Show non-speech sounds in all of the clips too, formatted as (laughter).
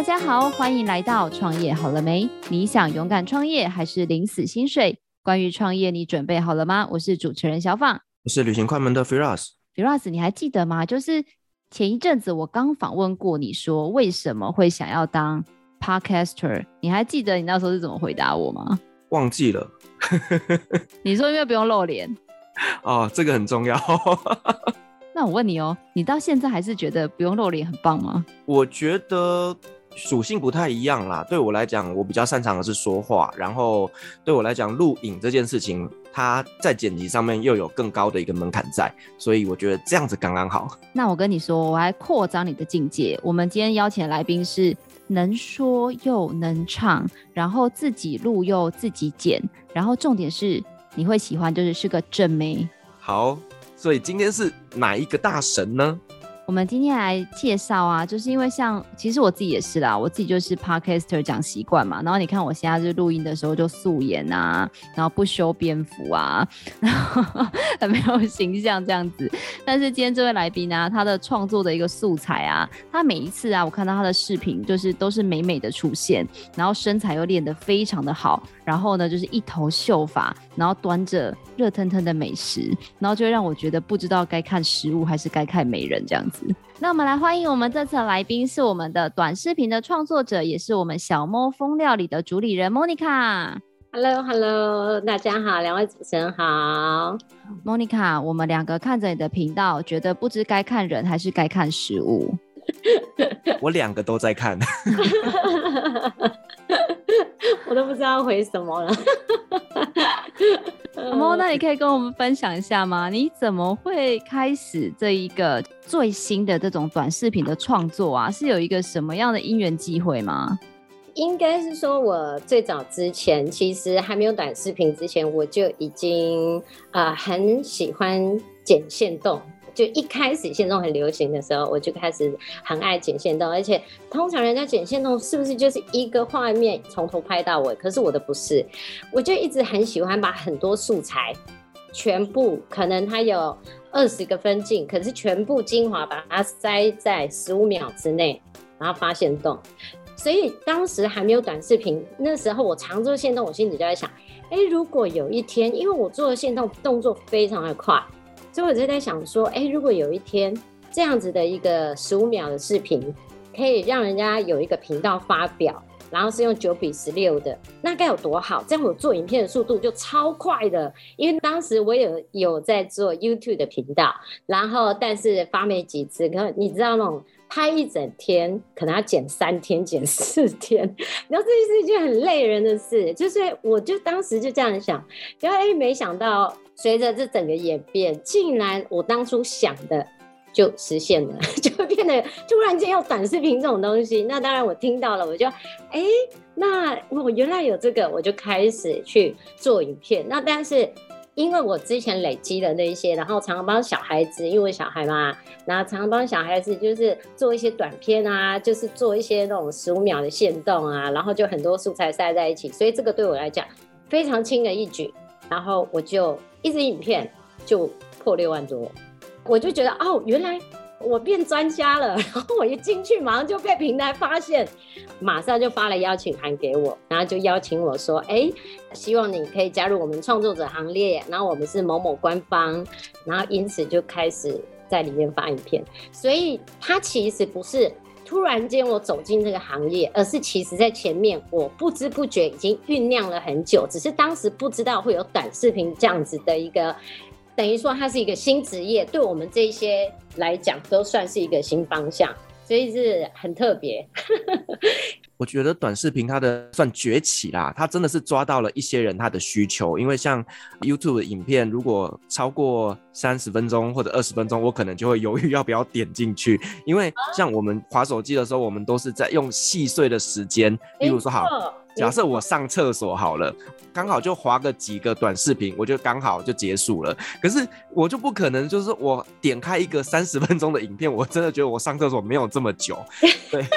大家好，欢迎来到创业好了没？你想勇敢创业还是领死薪水？关于创业，你准备好了吗？我是主持人小放，我是旅行快门的 Firas。Firas，你还记得吗？就是前一阵子我刚访问过你说，为什么会想要当 Podcaster？你还记得你那时候是怎么回答我吗？忘记了。(laughs) (laughs) 你说因为不用露脸。哦，这个很重要。(laughs) 那我问你哦，你到现在还是觉得不用露脸很棒吗？我觉得属性不太一样啦。对我来讲，我比较擅长的是说话，然后对我来讲，录影这件事情，它在剪辑上面又有更高的一个门槛在，所以我觉得这样子刚刚好。(laughs) 那我跟你说，我还扩张你的境界。我们今天邀请的来宾是能说又能唱，然后自己录又自己剪，然后重点是你会喜欢，就是是个正妹。好。所以今天是哪一个大神呢？我们今天来介绍啊，就是因为像其实我自己也是啦，我自己就是 podcaster 讲习惯嘛。然后你看我现在就录音的时候就素颜啊，然后不修边幅啊，(laughs) 然后很没有形象这样子。但是今天这位来宾呢、他的创作的一个素材啊，他每一次啊，我看到他的视频就是都是美美的出现，然后身材又练得非常的好，然后呢就是一头秀发，然后端着热腾腾的美食，然后就让我觉得不知道该看食物还是该看美人这样子。那我们来欢迎我们这次的来宾，是我们的短视频的创作者，也是我们小猫风料理的主理人 Monica。Hello，Hello，大家好，两位主持人好。Monica，我们两个看着你的频道，觉得不知该看人还是该看食物。(laughs) 我两个都在看。(laughs) 我都不知道回什么了。(laughs) 阿猫，那你可以跟我们分享一下吗？你怎么会开始这一个最新的这种短视频的创作啊？是有一个什么样的因缘机会吗？应该是说，我最早之前其实还没有短视频之前，我就已经啊、呃、很喜欢剪线动。就一开始线动很流行的时候，我就开始很爱剪线动，而且通常人家剪线动是不是就是一个画面从头拍到尾？可是我的不是，我就一直很喜欢把很多素材全部，可能它有二十个分镜，可是全部精华把它塞在十五秒之内，然后发现动。所以当时还没有短视频，那时候我常做线动，我心里就在想，哎，如果有一天，因为我做的限动动作非常的快。所以我就在想说，哎、如果有一天这样子的一个十五秒的视频，可以让人家有一个频道发表，然后是用九比十六的，那该有多好！这样我做影片的速度就超快的。因为当时我有有在做 YouTube 的频道，然后但是发没几次，可你知道那种拍一整天，可能要剪三天、剪四天，然后这是一件很累人的事。就是我就当时就这样想，然后哎，没想到。随着这整个演变，竟然我当初想的就实现了，(laughs) 就变得突然间有短视频这种东西。那当然我听到了，我就哎，那我原来有这个，我就开始去做影片。那但是因为我之前累积的那一些，然后常常帮小孩子，因为小孩嘛，然后常常帮小孩子就是做一些短片啊，就是做一些那种十五秒的限动啊，然后就很多素材塞在一起，所以这个对我来讲非常轻而易举。然后我就。一支影片就破六万多，我就觉得哦，原来我变专家了。(laughs) 然后我一进去，马上就被平台发现，马上就发了邀请函给我，然后就邀请我说：“哎，希望你可以加入我们创作者行列。”然后我们是某某官方，然后因此就开始在里面发影片。所以它其实不是。突然间我走进这个行业，而是其实在前面我不知不觉已经酝酿了很久，只是当时不知道会有短视频这样子的一个，等于说它是一个新职业，对我们这些来讲都算是一个新方向，所以是很特别。我觉得短视频它的算崛起啦，它真的是抓到了一些人他的需求。因为像 YouTube 的影片，如果超过三十分钟或者二十分钟，我可能就会犹豫要不要点进去。因为像我们划手机的时候，我们都是在用细碎的时间，例如说好，假设我上厕所好了，刚好就划个几个短视频，我就刚好就结束了。可是我就不可能就是我点开一个三十分钟的影片，我真的觉得我上厕所没有这么久，对。(laughs)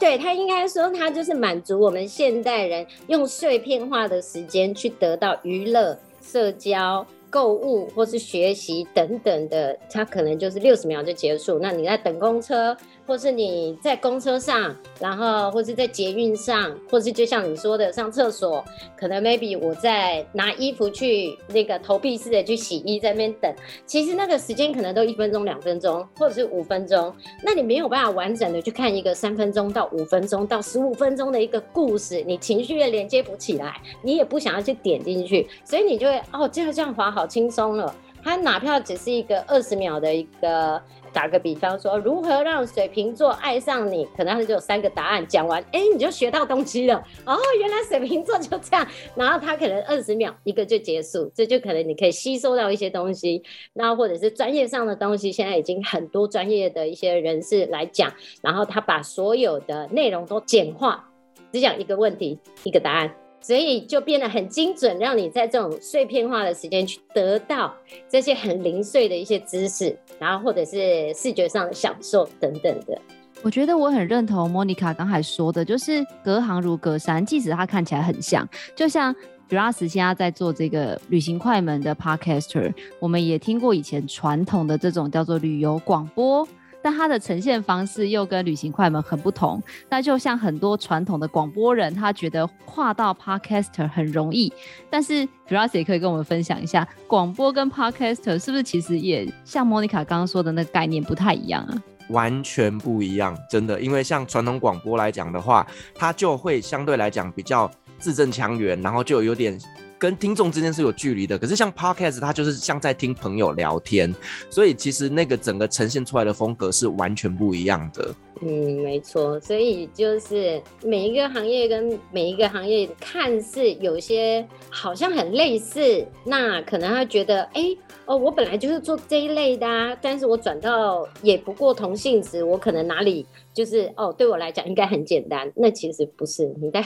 对，他应该说，他就是满足我们现代人用碎片化的时间去得到娱乐、社交，购物或是学习等等的，它可能就是六十秒就结束。那你在等公车，或是你在公车上，然后或是在捷运上，或是就像你说的上厕所，可能 maybe 我在拿衣服去那个投币式的去洗衣，在那边等，其实那个时间可能都一分钟、两分钟，或者是五分钟。那你没有办法完整的去看一个三分钟到五分钟到十五分钟的一个故事，你情绪也连接不起来，你也不想要去点进去，所以你就会哦，这样这样滑好好轻松了。他哪怕只是一个二十秒的一个。打个比方说，如何让水瓶座爱上你？可能他就有三个答案，讲完，哎、你就学到东西了。哦，原来水瓶座就这样。然后他可能二十秒一个就结束，这就可能你可以吸收到一些东西。那或者是专业上的东西，现在已经很多专业的一些人士来讲，然后他把所有的内容都简化，只讲一个问题，一个答案。所以就变得很精准，让你在这种碎片化的时间去得到这些很零碎的一些知识，然后或者是视觉上的享受等等的。我觉得我很认同莫妮卡刚才说的，就是隔行如隔山，即使它看起来很像，就像 Firas 现在在做这个旅行快门的 Podcaster，我们也听过以前传统的这种叫做旅游广播。但它的呈现方式又跟旅行快门很不同。那就像很多传统的广播人，他觉得跨到 Podcaster 很容易。但是 Firas 也可以跟我们分享一下，广播跟 Podcaster 是不是其实也像 Monica 刚刚说的那个概念不太一样啊？完全不一样，真的。因为像传统广播来讲的话，它就会相对来讲比较字正腔圆，然后就有点。跟听众之间是有距离的，可是像 Podcast，它就是像在听朋友聊天，所以其实那个整个呈现出来的风格是完全不一样的。嗯，没错，所以就是每一个行业跟每一个行业看似有些好像很类似，那可能他觉得，哎、哦，我本来就是做这一类的啊，但是我转到也不过同性质，我可能哪里。就是哦，对我来讲应该很简单，那其实不是，你在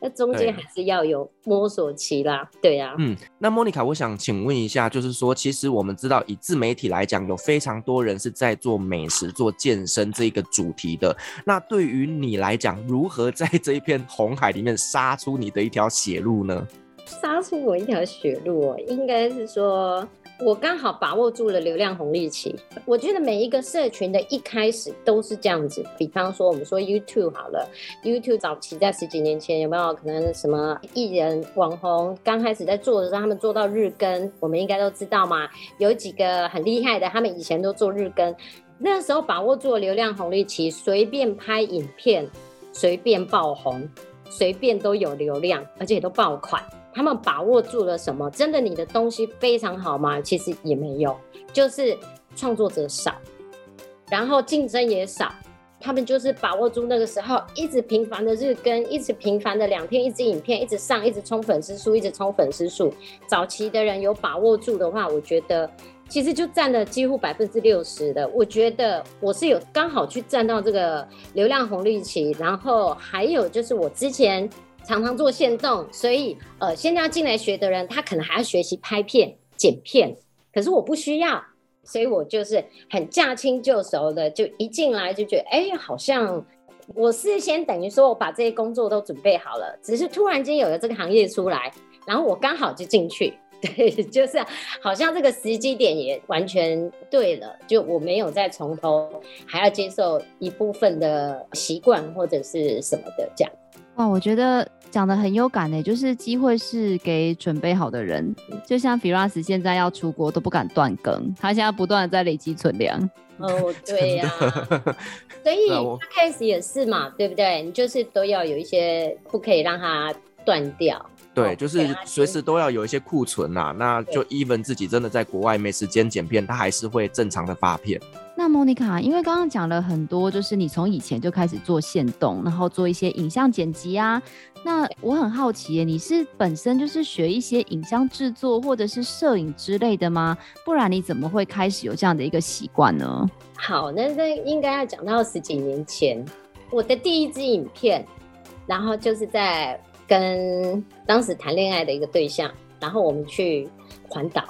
那中间还是要有摸索期啦，对呀、啊。嗯，那莫妮卡，我想请问一下，就是说，其实我们知道以自媒体来讲，有非常多人是在做美食、做健身这一个主题的。那对于你来讲，如何在这一片红海里面杀出你的一条血路呢？杀出我一条血路，应该是说。我刚好把握住了流量红利期。我觉得每一个社群的一开始都是这样子。比方说，我们说 YouTube 好了，YouTube 早期在十几年前有没有可能什么艺人网红刚开始在做的时候，他们做到日更，我们应该都知道嘛。有几个很厉害的，他们以前都做日更，那时候把握住了流量红利期，随便拍影片，随便爆红，随便都有流量，而且都爆款。他们把握住了什么？真的，你的东西非常好吗？其实也没有，就是创作者少，然后竞争也少。他们就是把握住那个时候，一直频繁的日更，一直频繁的两天一支影片，一直上，一直冲粉丝数，一直冲粉丝数。早期的人有把握住的话，我觉得其实就占了几乎百分之六十的。我觉得我是有刚好去占到这个流量红利期，然后还有就是我之前。常常做限动，所以呃，现在要进来学的人，他可能还要学习拍片、剪片，可是我不需要，所以我就是很驾轻就熟的，就一进来就觉得，哎，好像我事先等于说我把这些工作都准备好了，只是突然间有了这个行业出来，然后我刚好就进去，(laughs) 对，就是好像这个时机点也完全对了，就我没有再从头还要接受一部分的习惯或者是什么的这样。哇，我觉得讲得很有感呢，就是机会是给准备好的人。就像 Firas 现在要出国都不敢断更，他现在不断的在累积存粮。哦，(laughs) 对呀、啊，所以他开始也是嘛，对不对？你就是都要有一些不可以让它断掉。对，就是随时都要有一些库存呐、啊。那就 even 自己真的在国外没时间剪片，他还是会正常的发片。那莫妮卡，因为刚刚讲了很多，就是你从以前就开始做线动，然后做一些影像剪辑啊。那我很好奇，你是本身就是学一些影像制作或者是摄影之类的吗？不然你怎么会开始有这样的一个习惯呢？好，那这应该要讲到十几年前，我的第一支影片，然后就是在。跟当时谈恋爱的一个对象，然后我们去环岛，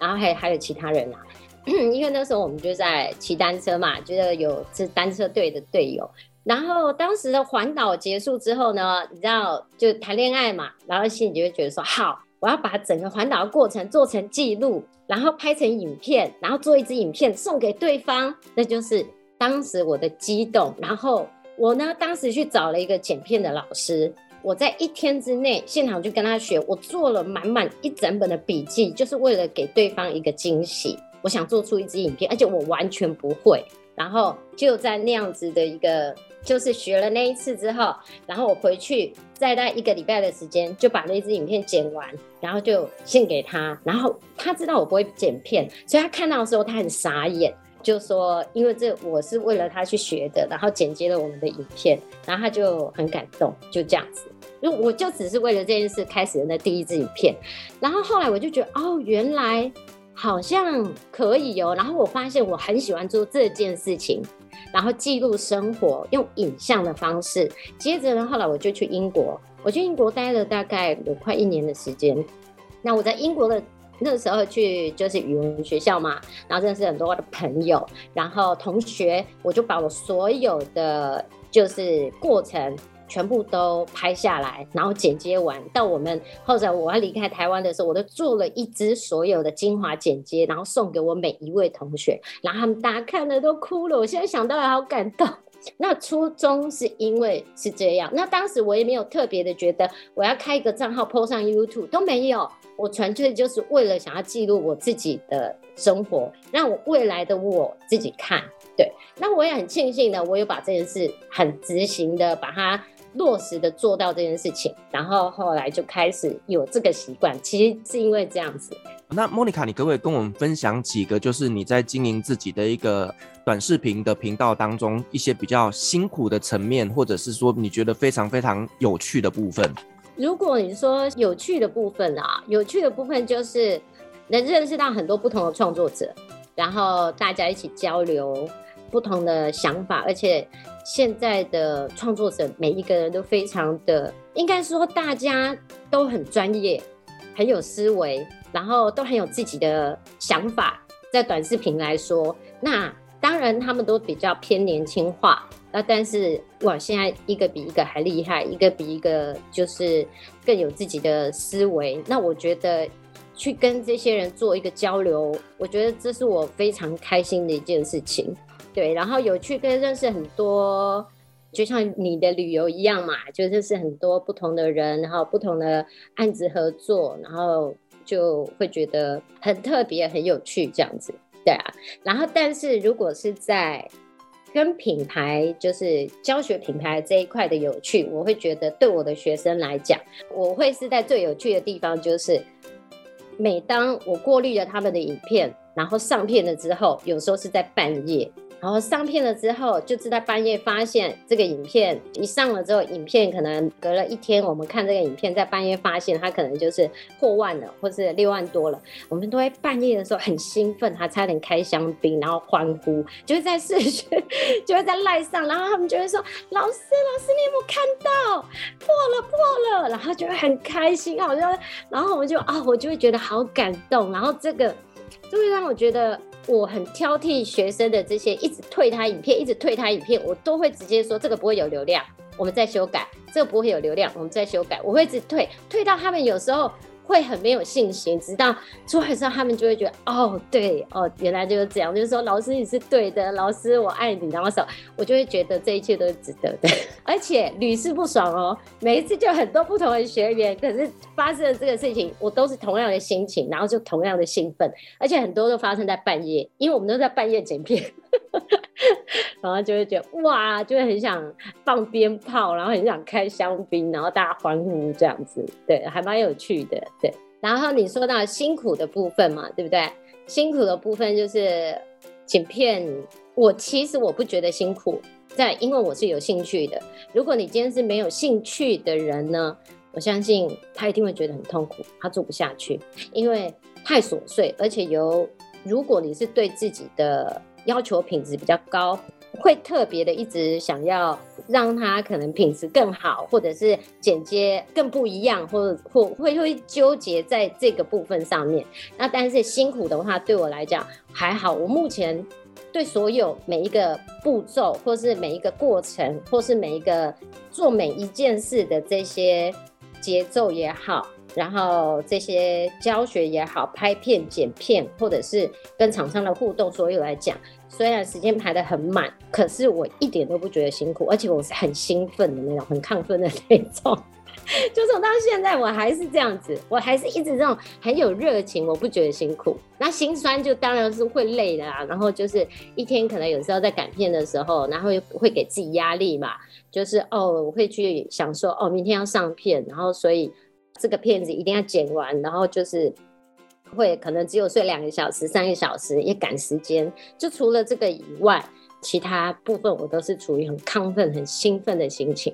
然后还还有其他人啊，(clears throat) 因为那时候我们就在骑单车嘛，觉得有是单车队的队友。然后当时的环岛结束之后呢，你知道就谈恋爱嘛，然后心里就会觉得说好，我要把整个环岛的过程做成记录，然后拍成影片，然后做一支影片送给对方，那就是当时我的激动。然后我呢，当时去找了一个剪片的老师，我在一天之内现场就跟他学，我做了满满一整本的笔记，就是为了给对方一个惊喜。我想做出一支影片，而且我完全不会。然后就在那样子的一个，就是学了那一次之后，然后我回去再待一个礼拜的时间，就把那支影片剪完，然后就献给他。然后他知道我不会剪片，所以他看到的时候他很傻眼，就说因为这我是为了他去学的，然后剪接了我们的影片，然后他就很感动，就这样子。因为我就只是为了这件事开始的那第一支影片，然后后来我就觉得哦，原来。好像可以哦，然后我发现我很喜欢做这件事情，然后记录生活，用影像的方式。接着呢，后来我就去英国，我去英国待了大概有快一年的时间。那我在英国的那时候去就是语文学校嘛，然后认识很多的朋友，然后同学，我就把我所有的就是过程。全部都拍下来，然后剪接完。到我们或者我要离开台湾的时候，我都做了一支所有的精华剪接，然后送给我每一位同学，然后他们大家看了都哭了。我现在想到也好感动。那初衷是因为是这样，那当时我也没有特别的觉得我要开一个账号 po 上 YouTube 都没有，我纯粹就是为了想要记录我自己的生活，让我未来的我自己看。对，那我也很庆幸呢，我有把这件事很执行的把它。落实的做到这件事情，然后后来就开始有这个习惯，其实是因为这样子。那莫妮卡，你可不可以跟我们分享几个，就是你在经营自己的一个短视频的频道当中，一些比较辛苦的层面，或者是说你觉得非常非常有趣的部分？如果你说有趣的部分啊，有趣的部分就是能认识到很多不同的创作者，然后大家一起交流。不同的想法，而且现在的创作者每一个人都非常的，应该说大家都很专业，很有思维，然后都很有自己的想法。在短视频来说，那当然他们都比较偏年轻化，那但是哇，现在一个比一个还厉害，一个比一个就是更有自己的思维。那我觉得去跟这些人做一个交流，我觉得这是我非常开心的一件事情。对，然后有去跟认识很多，就像你的旅游一样嘛，就认识很多不同的人，然后不同的案子合作，然后就会觉得很特别、很有趣这样子。对啊，然后但是如果是在跟品牌，就是教学品牌这一块的有趣，我会觉得对我的学生来讲，我会是在最有趣的地方，就是每当我过滤了他们的影片，然后上片了之后，有时候是在半夜。然后上片了之后，就是在半夜发现这个影片一上了之后，影片可能隔了一天，我们看这个影片，在半夜发现它可能就是破万了，或是六万多了。我们都会半夜的时候很兴奋，还差点开香槟，然后欢呼，就会在视讯，(laughs) 就会在赖上，然后他们就会说：“老师，老师，你有没有看到？破了，破了！”然后就会很开心，好像，然后我就啊，我就会觉得好感动，然后这个就会让我觉得。我很挑剔学生的这些，一直退他影片，一直退他影片，我都会直接说这个不会有流量，我们再修改；这个不会有流量，我们再修改。我会一直退，退到他们有时候。会很没有信心，直到出来之后，他们就会觉得哦，对哦，原来就是这样，就是说老师你是对的，老师我爱你，然后说，我就会觉得这一切都是值得的，(laughs) 而且屡试不爽哦，每一次就很多不同的学员，可是发生了这个事情，我都是同样的心情，然后就同样的兴奋，而且很多都发生在半夜，因为我们都在半夜剪片。(laughs) 然后就会觉得哇，就会很想放鞭炮，然后很想开香槟，然后大家欢呼这样子，对，还蛮有趣的，对。然后你说到辛苦的部分嘛，对不对？辛苦的部分就是剪片，我其实我不觉得辛苦，在因为我是有兴趣的。如果你今天是没有兴趣的人呢，我相信他一定会觉得很痛苦，他做不下去，因为太琐碎，而且有如果你是对自己的。要求品质比较高，会特别的一直想要让它可能品质更好，或者是剪接更不一样，或者或会会纠结在这个部分上面。那但是辛苦的话，对我来讲还好。我目前对所有每一个步骤，或是每一个过程，或是每一个做每一件事的这些节奏也好，然后这些教学也好，拍片、剪片，或者是跟厂商的互动，所有来讲，虽然时间排得很满，可是我一点都不觉得辛苦，而且我是很兴奋的那种，很亢奋的那种。(laughs) 就从到现在，我还是这样子，我还是一直这种很有热情，我不觉得辛苦。那心酸就当然是会累的啦。然后就是一天可能有时候在赶片的时候，然后会给自己压力嘛，就是哦，我会去想说哦，明天要上片，然后所以这个片子一定要剪完，然后就是会可能只有睡两个小时、三个小时，也赶时间。就除了这个以外，其他部分我都是处于很亢奋、很兴奋的心情。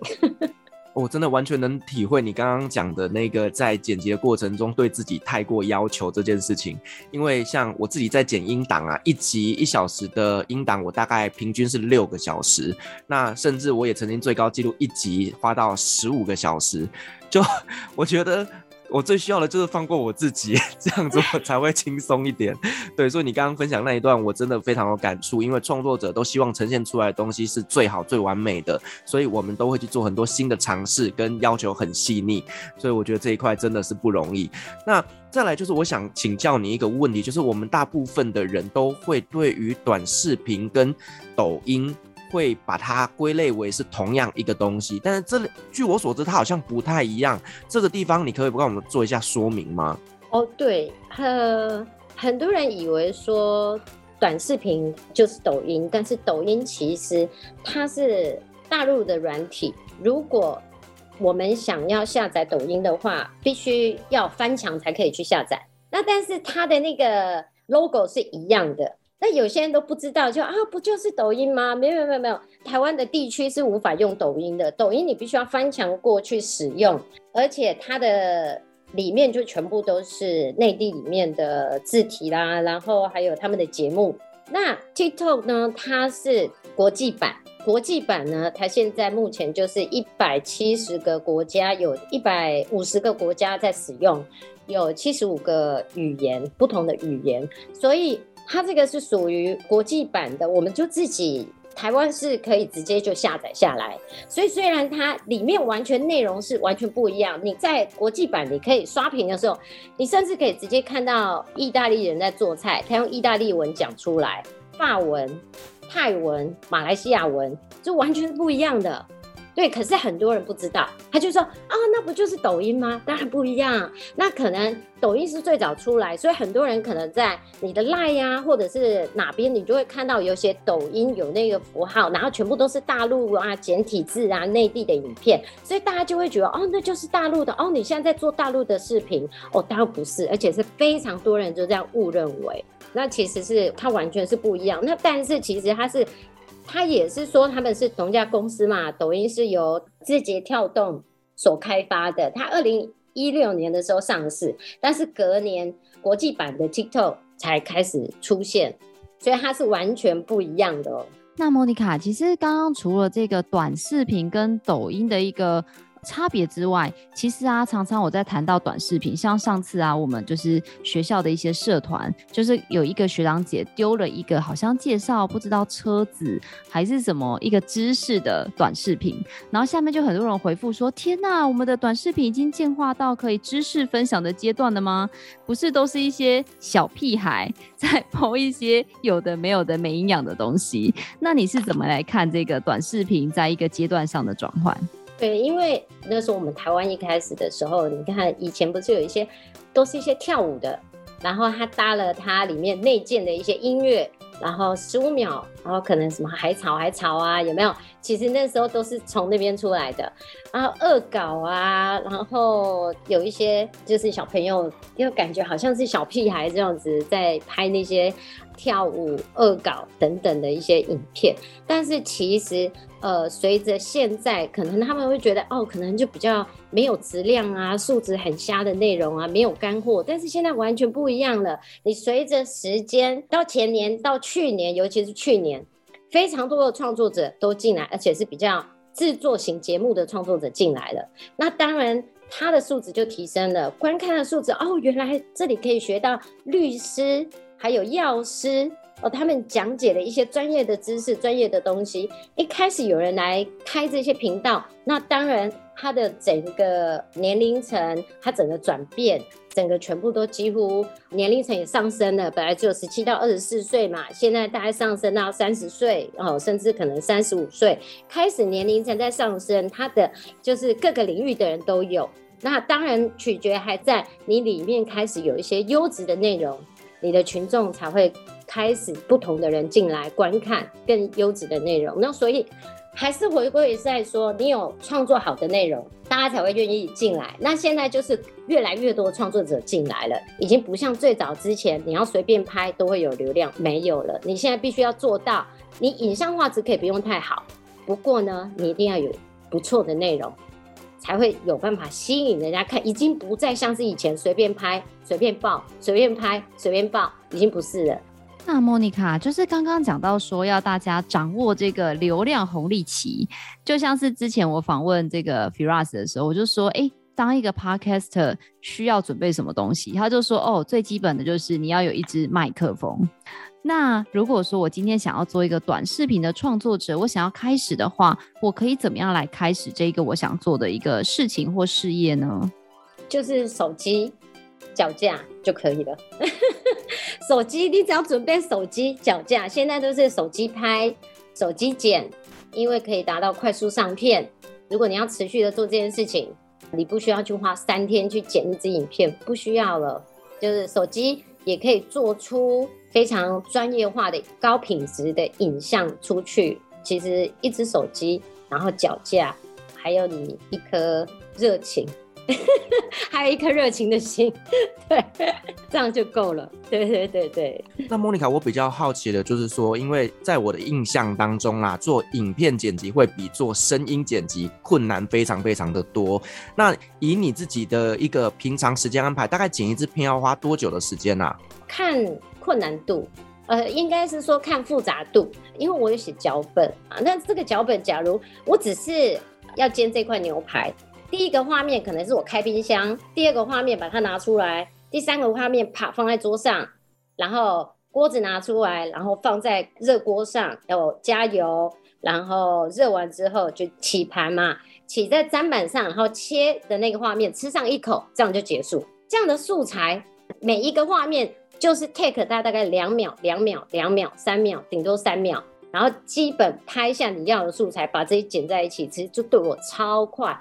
我 (laughs) 真的完全能体会你刚刚讲的那个在剪辑的过程中对自己太过要求这件事情，因为像我自己在剪音档啊，一集一小时的音档，我大概平均是六个小时，那甚至我也曾经最高纪录一集花到十五个小时，就 (laughs) 我觉得。我最需要的就是放过我自己，(laughs) 这样子我才会轻松一点。对，所以你刚刚分享那一段，我真的非常有感触，因为创作者都希望呈现出来的东西是最好、最完美的，所以我们都会去做很多新的尝试，跟要求很细腻。所以我觉得这一块真的是不容易。那再来就是我想请教你一个问题，就是我们大部分的人都会对于短视频跟抖音。会把它归类为是同样一个东西，但是这据我所知，它好像不太一样。这个地方你可以帮我们做一下说明吗？哦，对，呃，很多人以为说短视频就是抖音，但是抖音其实它是大陆的软体。如果我们想要下载抖音的话，必须要翻墙才可以去下载。那但是它的那个 logo 是一样的。那有些人都不知道，就啊，不就是抖音吗？没有没有没有，台湾的地区是无法用抖音的。抖音你必须要翻墙过去使用，而且它的里面就全部都是内地里面的字体啦，然后还有他们的节目。那 TikTok 呢，它是国际版，国际版呢，它现在目前就是一百七十个国家，有一百五十个国家在使用，有七十五个语言，不同的语言，所以。它这个是属于国际版的，我们就自己台湾是可以直接就下载下来。所以虽然它里面完全内容是完全不一样，你在国际版你可以刷屏的时候，你甚至可以直接看到意大利人在做菜，他用意大利文讲出来，法文、泰文、马来西亚文，就完全是不一样的。对，可是很多人不知道，他就说啊，那不就是抖音吗？当然不一样。那可能抖音是最早出来，所以很多人可能在你的 LINE 呀，或者是哪边，你就会看到有些抖音有那个符号，然后全部都是大陆啊简体字啊内地的影片，所以大家就会觉得哦，那就是大陆的哦，你现在在做大陆的视频哦，当然不是，而且是非常多人就这样误认为，那其实是它完全是不一样。那但是其实它是。他也是说他们是同一家公司嘛，抖音是由字节跳动所开发的。他二零一六年的时候上市，但是隔年国际版的 TikTok 才开始出现，所以它是完全不一样的哦。那莫妮卡，其实刚刚除了这个短视频跟抖音的一个。差别之外，其实啊，常常我在谈到短视频，像上次啊，我们就是学校的一些社团，就是有一个学长姐丢了一个好像介绍不知道车子还是什么一个知识的短视频，然后下面就很多人回复说：“天哪，我们的短视频已经进化到可以知识分享的阶段了吗？不是都是一些小屁孩在 po 一些有的没有的没营养的东西？那你是怎么来看这个短视频在一个阶段上的转换？”对，因为那时候我们台湾一开始的时候，你看以前不是有一些都是一些跳舞的，然后他搭了他里面内建的一些音乐，然后十五秒，然后可能什么海草海草啊，有没有？其实那时候都是从那边出来的，然后恶搞啊，然后有一些就是小朋友，又感觉好像是小屁孩这样子在拍那些。跳舞、恶搞等等的一些影片，但是其实，呃，随着现在可能他们会觉得，哦，可能就比较没有质量啊，素质很瞎的内容啊，没有干货。但是现在完全不一样了，你随着时间到前年到去年，尤其是去年，非常多的创作者都进来，而且是比较制作型节目的创作者进来了。那当然，他的素质就提升了，观看的素质，哦，原来这里可以学到律师。还有药师，哦，他们讲解了一些专业的知识、专业的东西。一开始有人来开这些频道，那当然他的整个年龄层，他整个转变，整个全部都几乎年龄层也上升了。本来只有十七到二十四岁嘛，现在大概上升到三十岁哦，甚至可能三十五岁，开始年龄层在上升。他的就是各个领域的人都有。那当然取决还在你里面开始有一些优质的内容，你的群众才会。开始不同的人进来观看更优质的内容，那所以还是回归在说，你有创作好的内容，大家才会愿意进来。那现在就是越来越多创作者进来了，已经不像最早之前，你要随便拍都会有流量，没有了。你现在必须要做到，你影像画质可以不用太好，不过呢，你一定要有不错的内容，才会有办法吸引人家看。已经不再像是以前随便拍、随便报、随便拍、随便报，已经不是了。那莫妮卡就是刚刚讲到说要大家掌握这个流量红利期，就像是之前我访问这个 Firas 的时候，我就说，哎，当一个 Podcaster 需要准备什么东西？他就说，哦，最基本的就是你要有一支麦克风。那如果说我今天想要做一个短视频的创作者，我想要开始的话，我可以怎么样来开始这个我想做的一个事情或事业呢？就是手机。脚架就可以了，(laughs) 手机你只要准备手机脚架，现在都是手机拍、手机剪，因为可以达到快速上片。如果你要持续的做这件事情，你不需要去花三天去剪一支影片，不需要了。就是手机也可以做出非常专业化的高品质的影像出去。其实一支手机，然后脚架，还有你一颗热情。(laughs) 还有一颗热情的心，(laughs) 对，这样就够了。对对对对。那莫妮卡，我比较好奇的就是说，因为在我的印象当中啊，做影片剪辑会比做声音剪辑困难非常非常的多。那以你自己的一个平常时间安排，大概剪一支片要花多久的时间呢？啊？看困难度，呃，应该是说看复杂度，因为我有写脚本啊。那这个脚本，假如我只是要煎这块牛排。第一个画面可能是我开冰箱，第二个画面把它拿出来，第三个画面啪放在桌上，然后锅子拿出来，然后放在热锅上，要加油，然后热完之后就起盘嘛，起在砧板上，然后切的那个画面吃上一口，这样就结束。这样的素材每一个画面就是 take 大大概两秒、两秒、两秒、三秒，顶多三秒，然后基本拍下你要的素材，把这些剪在一起，其实就对我超快。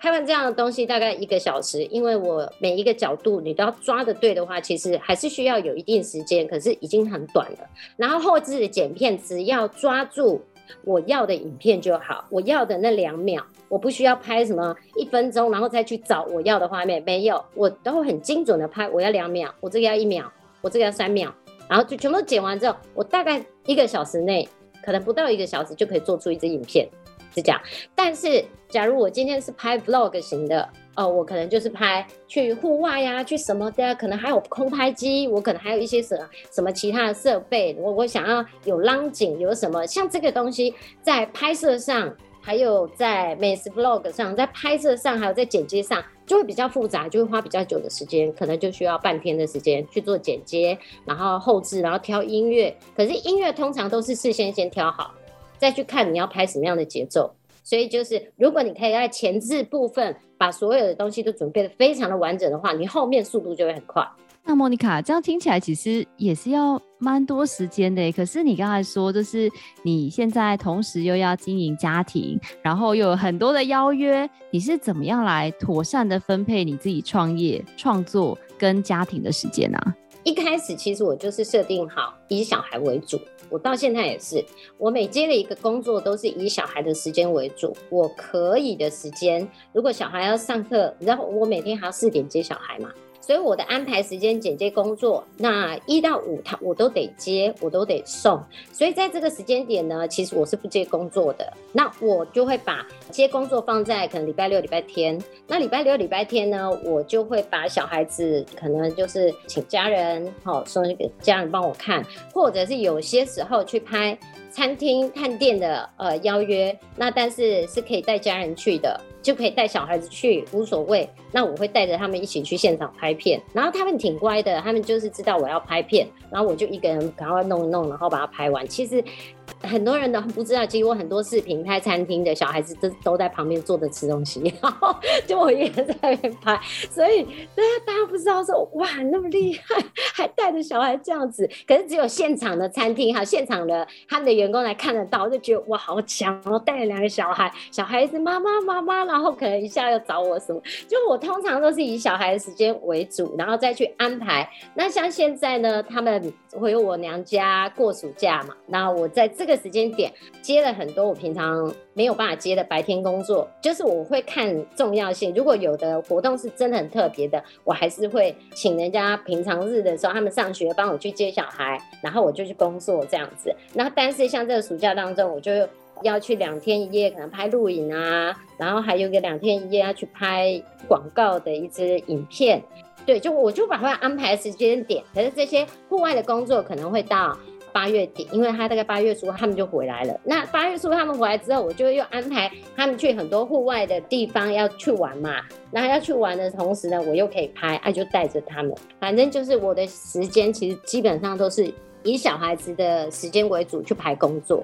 拍完这样的东西大概一个小时，因为我每一个角度你都要抓的对的话，其实还是需要有一定时间，可是已经很短了。然后后置的剪片，只要抓住我要的影片就好，我要的那两秒，我不需要拍什么一分钟，然后再去找我要的画面，没有，我都会很精准的拍，我要两秒，我这个要一秒，我这个要三秒，然后就全部剪完之后，我大概一个小时内，可能不到一个小时就可以做出一支影片。是这样，但是假如我今天是拍 vlog 型的，哦，我可能就是拍去户外呀、去什么的，可能还有空拍机，我可能还有一些什什么其他的设备，我我想要有浪景，有什么像这个东西，在拍摄上，还有在美食 vlog 上，在拍摄上，还有在剪接上，就会比较复杂，就会花比较久的时间，可能就需要半天的时间去做剪接，然后后置，然后挑音乐，可是音乐通常都是事先先挑好。再去看你要拍什么样的节奏，所以就是如果你可以在前置部分把所有的东西都准备的非常的完整的话，你后面速度就会很快。那莫妮卡这样听起来其实也是要蛮多时间的，可是你刚才说就是你现在同时又要经营家庭，然后又有很多的邀约，你是怎么样来妥善的分配你自己创业、创作跟家庭的时间呢？啊？一开始其实我就是设定好以小孩为主，我到现在也是，我每接了一个工作都是以小孩的时间为主。我可以的时间，如果小孩要上课，然后我每天还要四点接小孩嘛。所以我的安排时间剪接工作，那一到五他我都得接，我都得送。所以在这个时间点呢，其实我是不接工作的。那我就会把接工作放在可能礼拜六、礼拜天。那礼拜六、礼拜天呢，我就会把小孩子可能就是请家人，好送给家人帮我看，或者是有些时候去拍餐厅探店的呃邀约，那但是是可以带家人去的。就可以带小孩子去，无所谓。那我会带着他们一起去现场拍片，然后他们挺乖的，他们就是知道我要拍片，然后我就一个人赶快弄一弄，然后把它拍完。其实很多人都不知道，其实我很多视频拍餐厅的小孩子都都在旁边坐着吃东西，(laughs) 然后就我一个人在那边拍，所以大家大家不知道说哇那么厉害，还带着小孩这样子。可是只有现场的餐厅哈，现场的他们的员工来看得到，就觉得哇好强哦，带了两个小孩，小孩子妈妈妈妈然后可能一下要找我什么，就我通常都是以小孩的时间为主，然后再去安排。那像现在呢，他们回我娘家过暑假嘛，那我在这个时间点接了很多我平常没有办法接的白天工作，就是我会看重要性。如果有的活动是真的很特别的，我还是会请人家平常日的时候他们上学帮我去接小孩，然后我就去工作这样子。那但是像这个暑假当中，我就。要去两天一夜，可能拍录影啊，然后还有个两天一夜要去拍广告的一支影片，对，就我就把它安排时间点。可是这些户外的工作可能会到八月底，因为他大概八月初他们就回来了。那八月初他们回来之后，我就又安排他们去很多户外的地方要去玩嘛。然后要去玩的同时呢，我又可以拍，哎，就带着他们。反正就是我的时间其实基本上都是以小孩子的时间为主去排工作。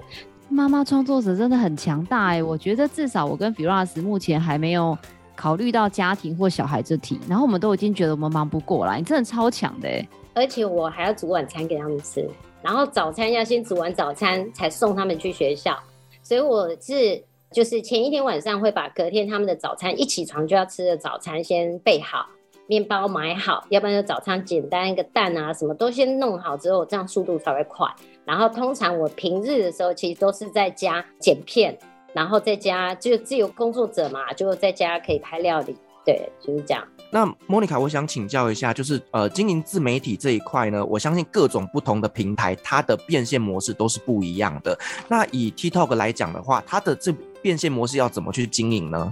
妈妈创作者真的很强大哎、我觉得至少我跟 Firas 目前还没有考虑到家庭或小孩这题，然后我们都已经觉得我们忙不过来，你真的超强的、而且我还要煮晚餐给他们吃，然后早餐要先煮完早餐才送他们去学校，所以我是就是前一天晚上会把隔天他们的早餐一起床就要吃的早餐先备好，面包买好，要不然就早餐简单一个蛋啊什么都先弄好之后，这样速度才会快。然后通常我平日的时候，其实都是在家剪片，然后在家就自由工作者嘛，就在家可以拍料理，对，就是这样。那莫妮卡，我想请教一下，就是呃，经营自媒体这一块呢，我相信各种不同的平台，它的变现模式都是不一样的。那以 TikTok 来讲的话，它的这变现模式要怎么去经营呢？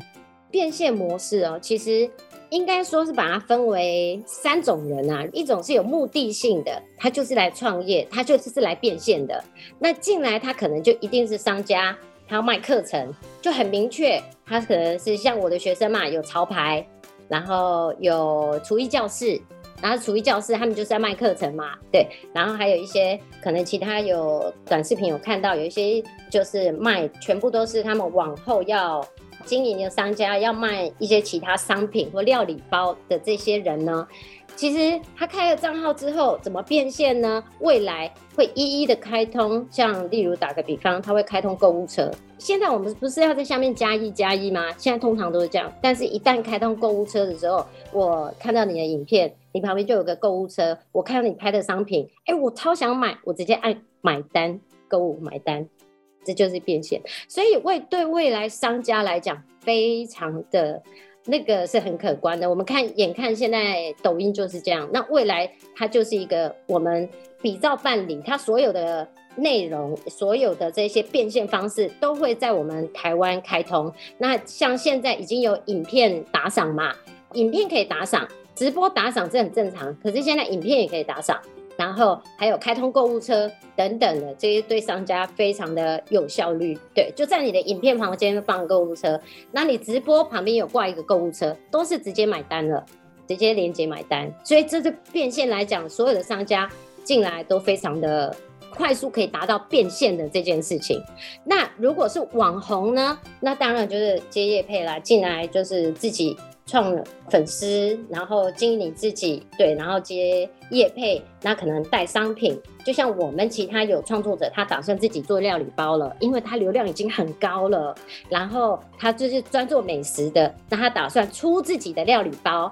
变现模式哦，其实。应该说是把它分为三种人啊，一种是有目的性的，他就是来创业，他就是是来变现的。那进来他可能就一定是商家，他要卖课程，就很明确，他可能是像我的学生嘛，有潮牌，然后有厨艺教室，然后厨艺教室他们就是在卖课程嘛，对，然后还有一些可能其他有短视频有看到，有一些就是卖，全部都是他们往后要。经营的商家要卖一些其他商品或料理包的这些人呢，其实他开了账号之后怎么变现呢？未来会一一的开通，像例如打个比方，他会开通购物车。现在我们不是要在下面加一加一吗？现在通常都是这样，但是一旦开通购物车的时候，我看到你的影片，你旁边就有个购物车，我看到你拍的商品，哎，我超想买，我直接按买单，购物买单。这就是变现，所以为对未来商家来讲，非常的那个是很可观的。我们看，眼看现在抖音就是这样，那未来它就是一个我们比照办理，它所有的内容、所有的这些变现方式都会在我们台湾开通。那像现在已经有影片打赏嘛，影片可以打赏，直播打赏这很正常，可是现在影片也可以打赏。然后还有开通购物车等等的这些，对商家非常的有效率。对，就在你的影片旁边放购物车，那你直播旁边有挂一个购物车，都是直接买单了，直接连接买单。所以这是变现来讲，所有的商家进来都非常的快速，可以达到变现的这件事情。那如果是网红呢？那当然就是接业配啦，进来就是自己。创粉丝，然后经营你自己，对，然后接业配，那可能带商品，就像我们其他有创作者，他打算自己做料理包了，因为他流量已经很高了，然后他就是专做美食的，那他打算出自己的料理包，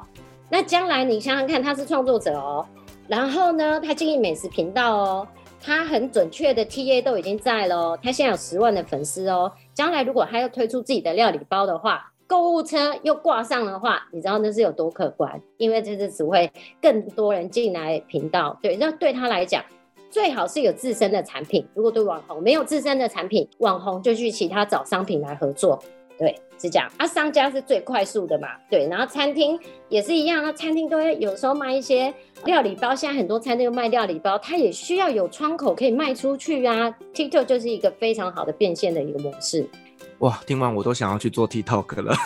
那将来你想想看，他是创作者哦，然后呢，他经营美食频道哦，他很准确的 TA 都已经在了哦，他现在有十万的粉丝哦，将来如果他要推出自己的料理包的话。购物车又挂上的话，你知道那是有多可观？因为这是只会更多人进来频道，对，那对他来讲，最好是有自身的产品。如果对网红没有自身的产品，网红就去其他找商品来合作。对，是这样啊。商家是最快速的嘛，对。然后餐厅也是一样，那餐厅都会有时候卖一些料理包，现在很多餐厅都卖料理包，它也需要有窗口可以卖出去啊。TikTok 就是一个非常好的变现的一个模式。哇，听完我都想要去做 TikTok 了。(laughs)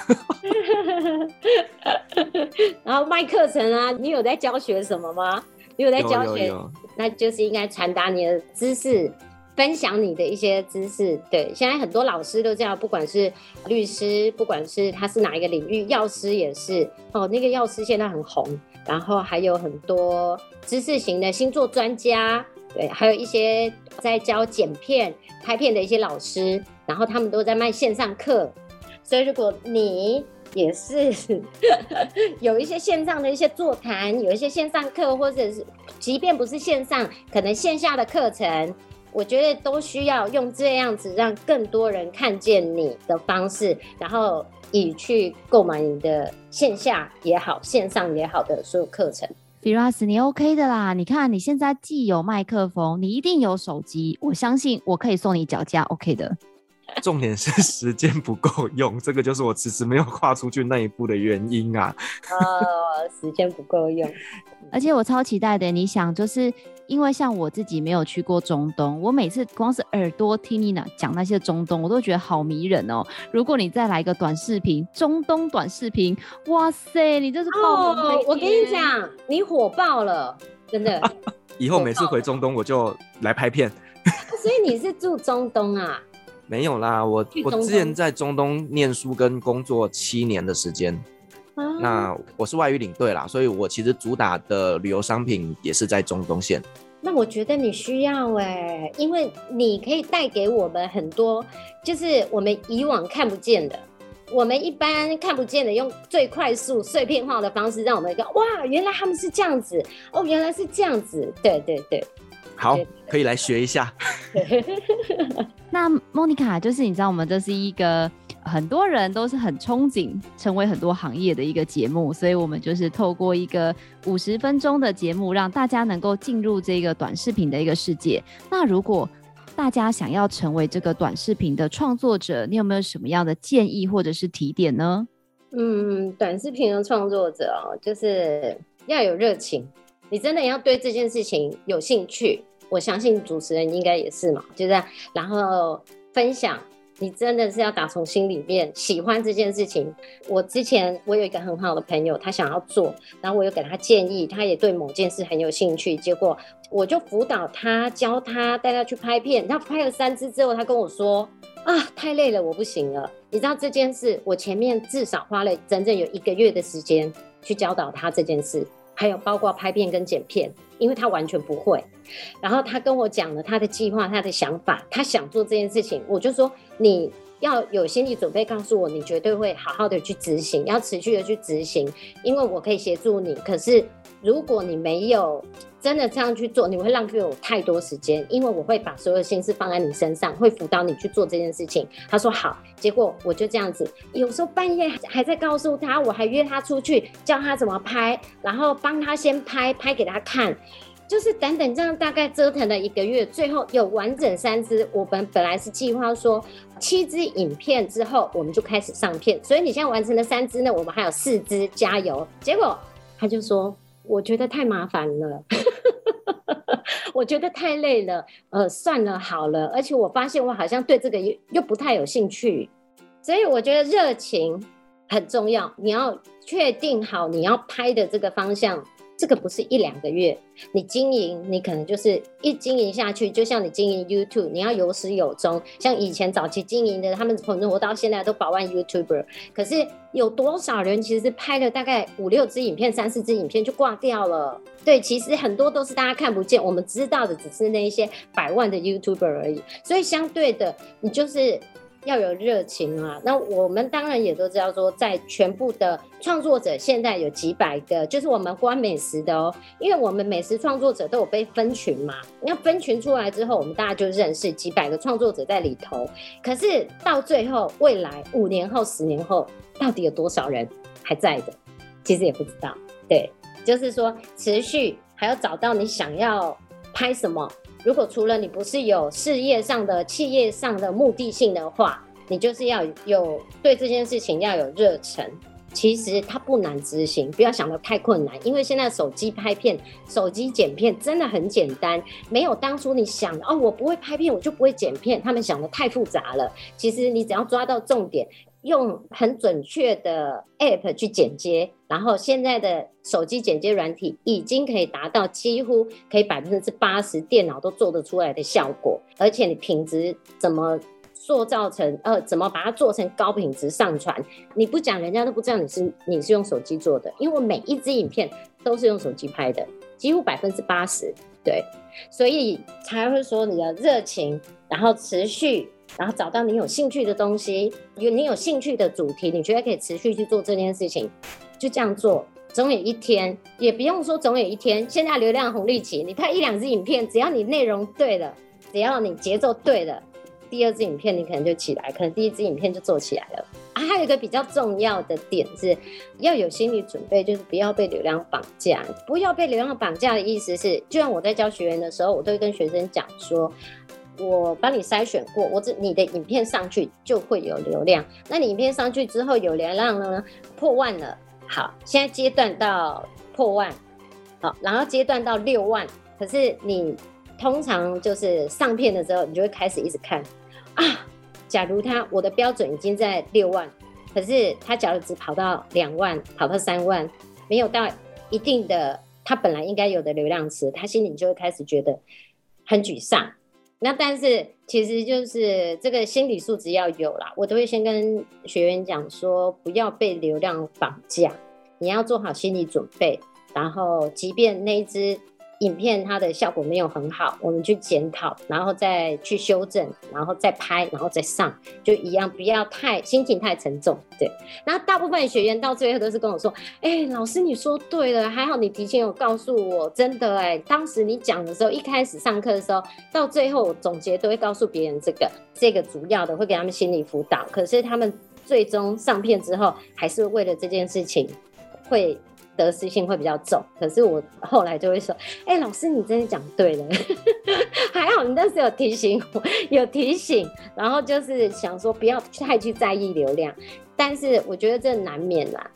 然后卖课程啊，你有在教学什么吗？你有在教学，有有有，那就是应该传达你的知识。分享你的一些知识，对，现在很多老师都这样，不管是律师，不管是他是哪一个领域，药师也是哦。那个药师现在很红，然后还有很多知识型的星座专家，对，还有一些在教剪片、拍片的一些老师，然后他们都在卖线上课。所以如果你也是 (laughs) 有一些线上的一些座谈，有一些线上课，或者是即便不是线上，可能线下的课程。我觉得都需要用这样子让更多人看见你的方式，然后以去购买你的线下也好、线上也好的所有课程。Firas，你 OK 的啦！你看你现在既有麦克风，你一定有手机，我相信我可以送你脚架，OK 的。(laughs) 重点是时间不够用，这个就是我迟迟没有跨出去那一步的原因啊。哦，时间不够用，而且我超期待的。你想，就是因为像我自己没有去过中东，我每次光是耳朵听你呢讲那些中东，我都觉得好迷人哦。如果你再来一个短视频，中东短视频，哇塞，你这是爆红！哦，我跟你讲，你火爆了，真的。(laughs) 以后每次回中东，我就来拍片。所以你是住中东啊？(laughs) 没有啦，我我之前在中东念书跟工作七年的时间，啊，那我是外语领队啦，所以我其实主打的旅游商品也是在中东线。那我觉得你需要哎、欸，因为你可以带给我们很多，就是我们以往看不见的，我们一般看不见的，用最快速碎片化的方式，让我们一个哇，原来他们是这样子哦，原来是这样子，对对对。好，可以来学一下。(laughs) 那莫妮卡就是你知道，我们这是一个很多人都是很憧憬成为很多行业的一个节目，所以我们就是透过一个五十分钟的节目，让大家能够进入这个短视频的一个世界。那如果大家想要成为这个短视频的创作者，你有没有什么样的建议或者是提点呢？嗯，短视频的创作者哦，就是要有热情，你真的要对这件事情有兴趣。我相信主持人应该也是嘛，就这样，然后分享，你真的是要打从心里面喜欢这件事情。我之前我有一个很好的朋友，他想要做，然后我又给他建议，他也对某件事很有兴趣，结果我就辅导他，教他，带他去拍片。他拍了三支之后，他跟我说：“啊，太累了，我不行了。”你知道这件事，我前面至少花了整整有一个月的时间去教导他这件事。还有包括拍片跟剪片，因为他完全不会。然后他跟我讲了他的计划、他的想法，他想做这件事情，我就说你要有心理准备，告诉我你绝对会好好的去执行，要持续的去执行，因为我可以协助你。可是如果你没有，真的这样去做，你会浪费我太多时间，因为我会把所有心思放在你身上，会辅导你去做这件事情。他说好，结果我就这样子，有时候半夜还在告诉他，我还约他出去教他怎么拍，然后帮他先拍拍给他看，就是等等这样大概折腾了一个月，最后有完整三支。我们本来是计划说七支影片之后我们就开始上片，所以你现在完成了三支呢，我们还有四支，加油！结果他就说。我觉得太麻烦了，(laughs) 我觉得太累了，呃，算了，好了。而且我发现我好像对这个又又不太有兴趣，所以我觉得热情很重要。你要确定好你要拍的这个方向。这个不是一两个月，你经营，你可能就是一经营下去，就像你经营 YouTube，你要有始有终。像以前早期经营的，他们可能活到现在都百万 YouTuber，可是有多少人其实是拍了大概五六支影片、三四支影片就挂掉了？对，其实很多都是大家看不见，我们知道的只是那一些百万的 YouTuber 而已。所以相对的，你就是。要有热情啊！那我们当然也都知道说，在全部的创作者现在有几百个，就是我们关美食的哦，因为我们美食创作者都有被分群嘛。那分群出来之后，我们大家就认识几百个创作者在里头。可是到最后，未来五年后、十年后，到底有多少人还在的？其实也不知道。对，就是说持续还要找到你想要拍什么。如果除了你不是有事业上的、企业上的目的性的话，你就是要有对这件事情要有热忱。其实它不难执行，不要想得太困难，因为现在手机拍片、手机剪片真的很简单，没有当初你想哦，我不会拍片，我就不会剪片，他们想的太复杂了。其实你只要抓到重点，用很准确的 App 去剪接，然后现在的手机剪接软体已经可以达到几乎可以百分之八十电脑都做得出来的效果，而且你品质怎么？塑造成呃，怎么把它做成高品质上传？你不讲，人家都不知道你是你是用手机做的，因为我每一支影片都是用手机拍的，几乎百分之八十，对，所以才会说你的热情，然后持续，然后找到你有兴趣的东西，有你有兴趣的主题，你觉得可以持续去做这件事情，就这样做，总有一天，也不用说总有一天，现在流量红利期，你拍一两支影片，只要你内容对了，只要你节奏对了。第二支影片你可能就起来，可能第一支影片就做起来了啊。还有一个比较重要的点是，要有心理准备，就是不要被流量绑架。不要被流量绑架的意思是，就像我在教学员的时候，我都会跟学生讲说，我帮你筛选过，我这你的影片上去就会有流量。那你影片上去之后有流量呢，破万了，好，现在阶段到破万，好，然后阶段到六万，可是你通常就是上片的时候，你就会开始一直看。啊，假如他我的标准已经在六万，可是他假如只跑到两万，跑到三万，没有到一定的他本来应该有的流量池，他心里就会开始觉得很沮丧。那但是其实就是这个心理素质要有啦，我都会先跟学员讲说，不要被流量绑架，你要做好心理准备，然后即便那一只。影片它的效果没有很好，我们去检讨，然后再去修正，然后再拍，然后再上，就一样，不要太心情太沉重。对，那大部分学员到最后都是跟我说：“哎、老师你说对了，还好你提前有告诉我，真的哎、当时你讲的时候，一开始上课的时候，到最后总结都会告诉别人这个，这个主要的会给他们心理辅导。可是他们最终上片之后，还是为了这件事情会。”得失心会比较重，可是我后来就会说：“哎、老师，你真的讲对了，(laughs) 还好你那时有提醒我，有提醒，然后就是想说不要太去在意流量，但是我觉得这难免啦。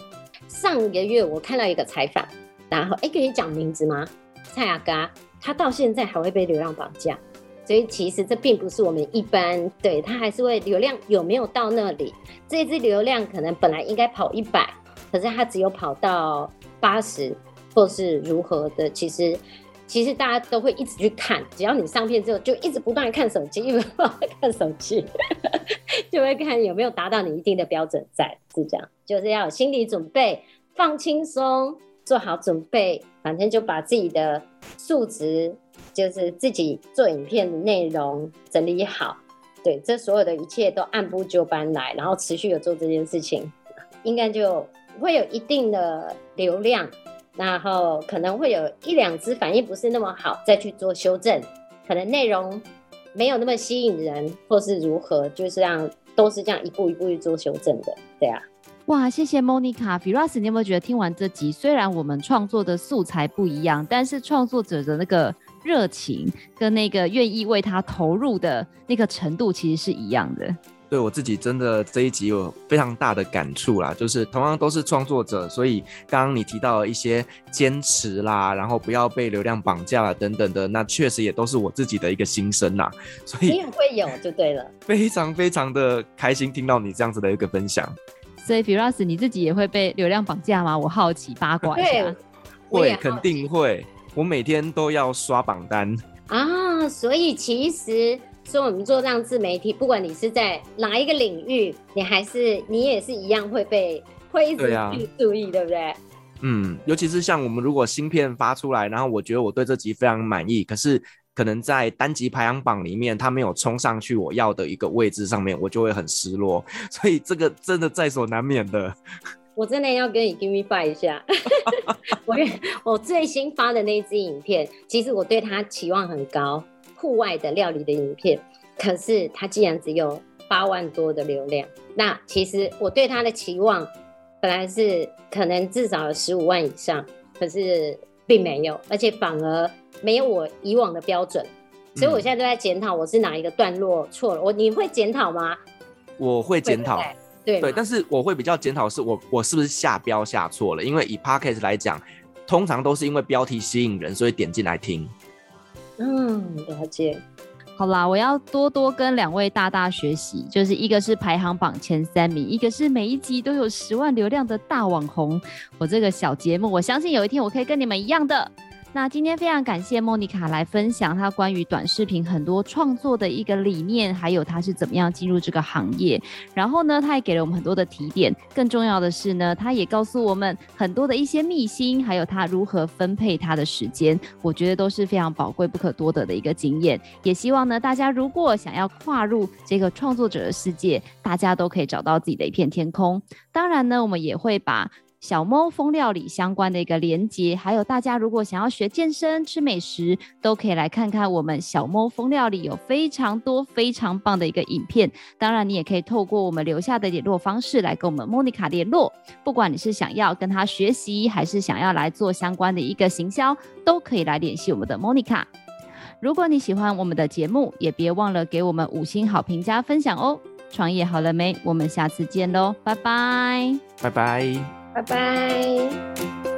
上个月我看到一个采访，然后哎，可以讲名字吗？蔡阿嘎，他到现在还会被流量绑架，所以其实这并不是我们一般对他还是会流量有没有到那里？这支流量可能本来应该跑一百，可是他只有跑到。八十或是如何的，其实其实大家都会一直去看，只要你上片之后，就一直不断看手机，一直不断看手机，(laughs) 就会看有没有达到你一定的标准在，是这样，就是要有心理准备，放轻松，做好准备，反正就把自己的数值，就是自己做影片的内容整理好，对，这所有的一切都按部就班来，然后持续的做这件事情，应该就。会有一定的流量，然后可能会有一两支反应不是那么好，再去做修正，可能内容没有那么吸引人，或是如何，就是这样，都是这样一步一步去做修正的，对啊。哇，谢谢 Monica，Firas，你有没有觉得听完这集，虽然我们创作的素材不一样，但是创作者的那个热情跟那个愿意为他投入的那个程度，其实是一样的。对我自己真的这一集有非常大的感触啦，就是同样都是创作者，所以刚刚你提到一些坚持啦，然后不要被流量绑架了等等的，那确实也都是我自己的一个心声啦。所以你也会有就对了，(laughs) 非常非常的开心听到你这样子的一个分享。所以 Firas 你自己也会被流量绑架吗？我好奇八卦一下。会，肯定会，我每天都要刷榜单啊，所以其实。所以，我们做这样自媒体，不管你是在哪一个领域，你还是你也是一样会被会一直去注意，对，不对？嗯，尤其是像我们如果新片发出来，然后我觉得我对这集非常满意，可是可能在单集排行榜里面它没有冲上去我要的一个位置上面，我就会很失落。(laughs) 所以这个真的在所难免的。我真的要跟你 give me five 一下。(laughs) 我我最新发的那支影片，其实我对它期望很高。户外的料理的影片，可是它竟然只有八万多的流量。那其实我对它的期望本来是可能至少有十五万以上，可是并没有，而且反而没有我以往的标准。所以我现在都在检讨，我是哪一个段落错了。我你会检讨吗？我会检讨，对对，但是我会比较检讨是我我是不是下标下错了？因为以 Podcast 来讲，通常都是因为标题吸引人，所以点进来听。嗯，了解。好啦，我要多多跟两位大大学习，就是一个是排行榜前三名，一个是每一集都有十万流量的大网红。我这个小节目，我相信有一天我可以跟你们一样的。那今天非常感谢莫妮卡来分享她关于短视频很多创作的一个理念，还有她是怎么样进入这个行业。然后呢，她也给了我们很多的提点。更重要的是呢，她也告诉我们很多的一些秘辛，还有她如何分配她的时间。我觉得都是非常宝贵、不可多得的一个经验。也希望呢，大家如果想要跨入这个创作者的世界，大家都可以找到自己的一片天空。当然呢，我们也会把。小猫风料理相关的一个连接，还有大家如果想要学健身、吃美食，都可以来看看我们小猫风料理有非常多非常棒的一个影片。当然，你也可以透过我们留下的联络方式来跟我们莫妮卡联络。不管你是想要跟她学习，还是想要来做相关的一个行销，都可以来联系我们的莫妮卡。如果你喜欢我们的节目，也别忘了给我们五星好评加分享哦。创业好了没？我们下次见喽，拜拜，拜拜。拜拜。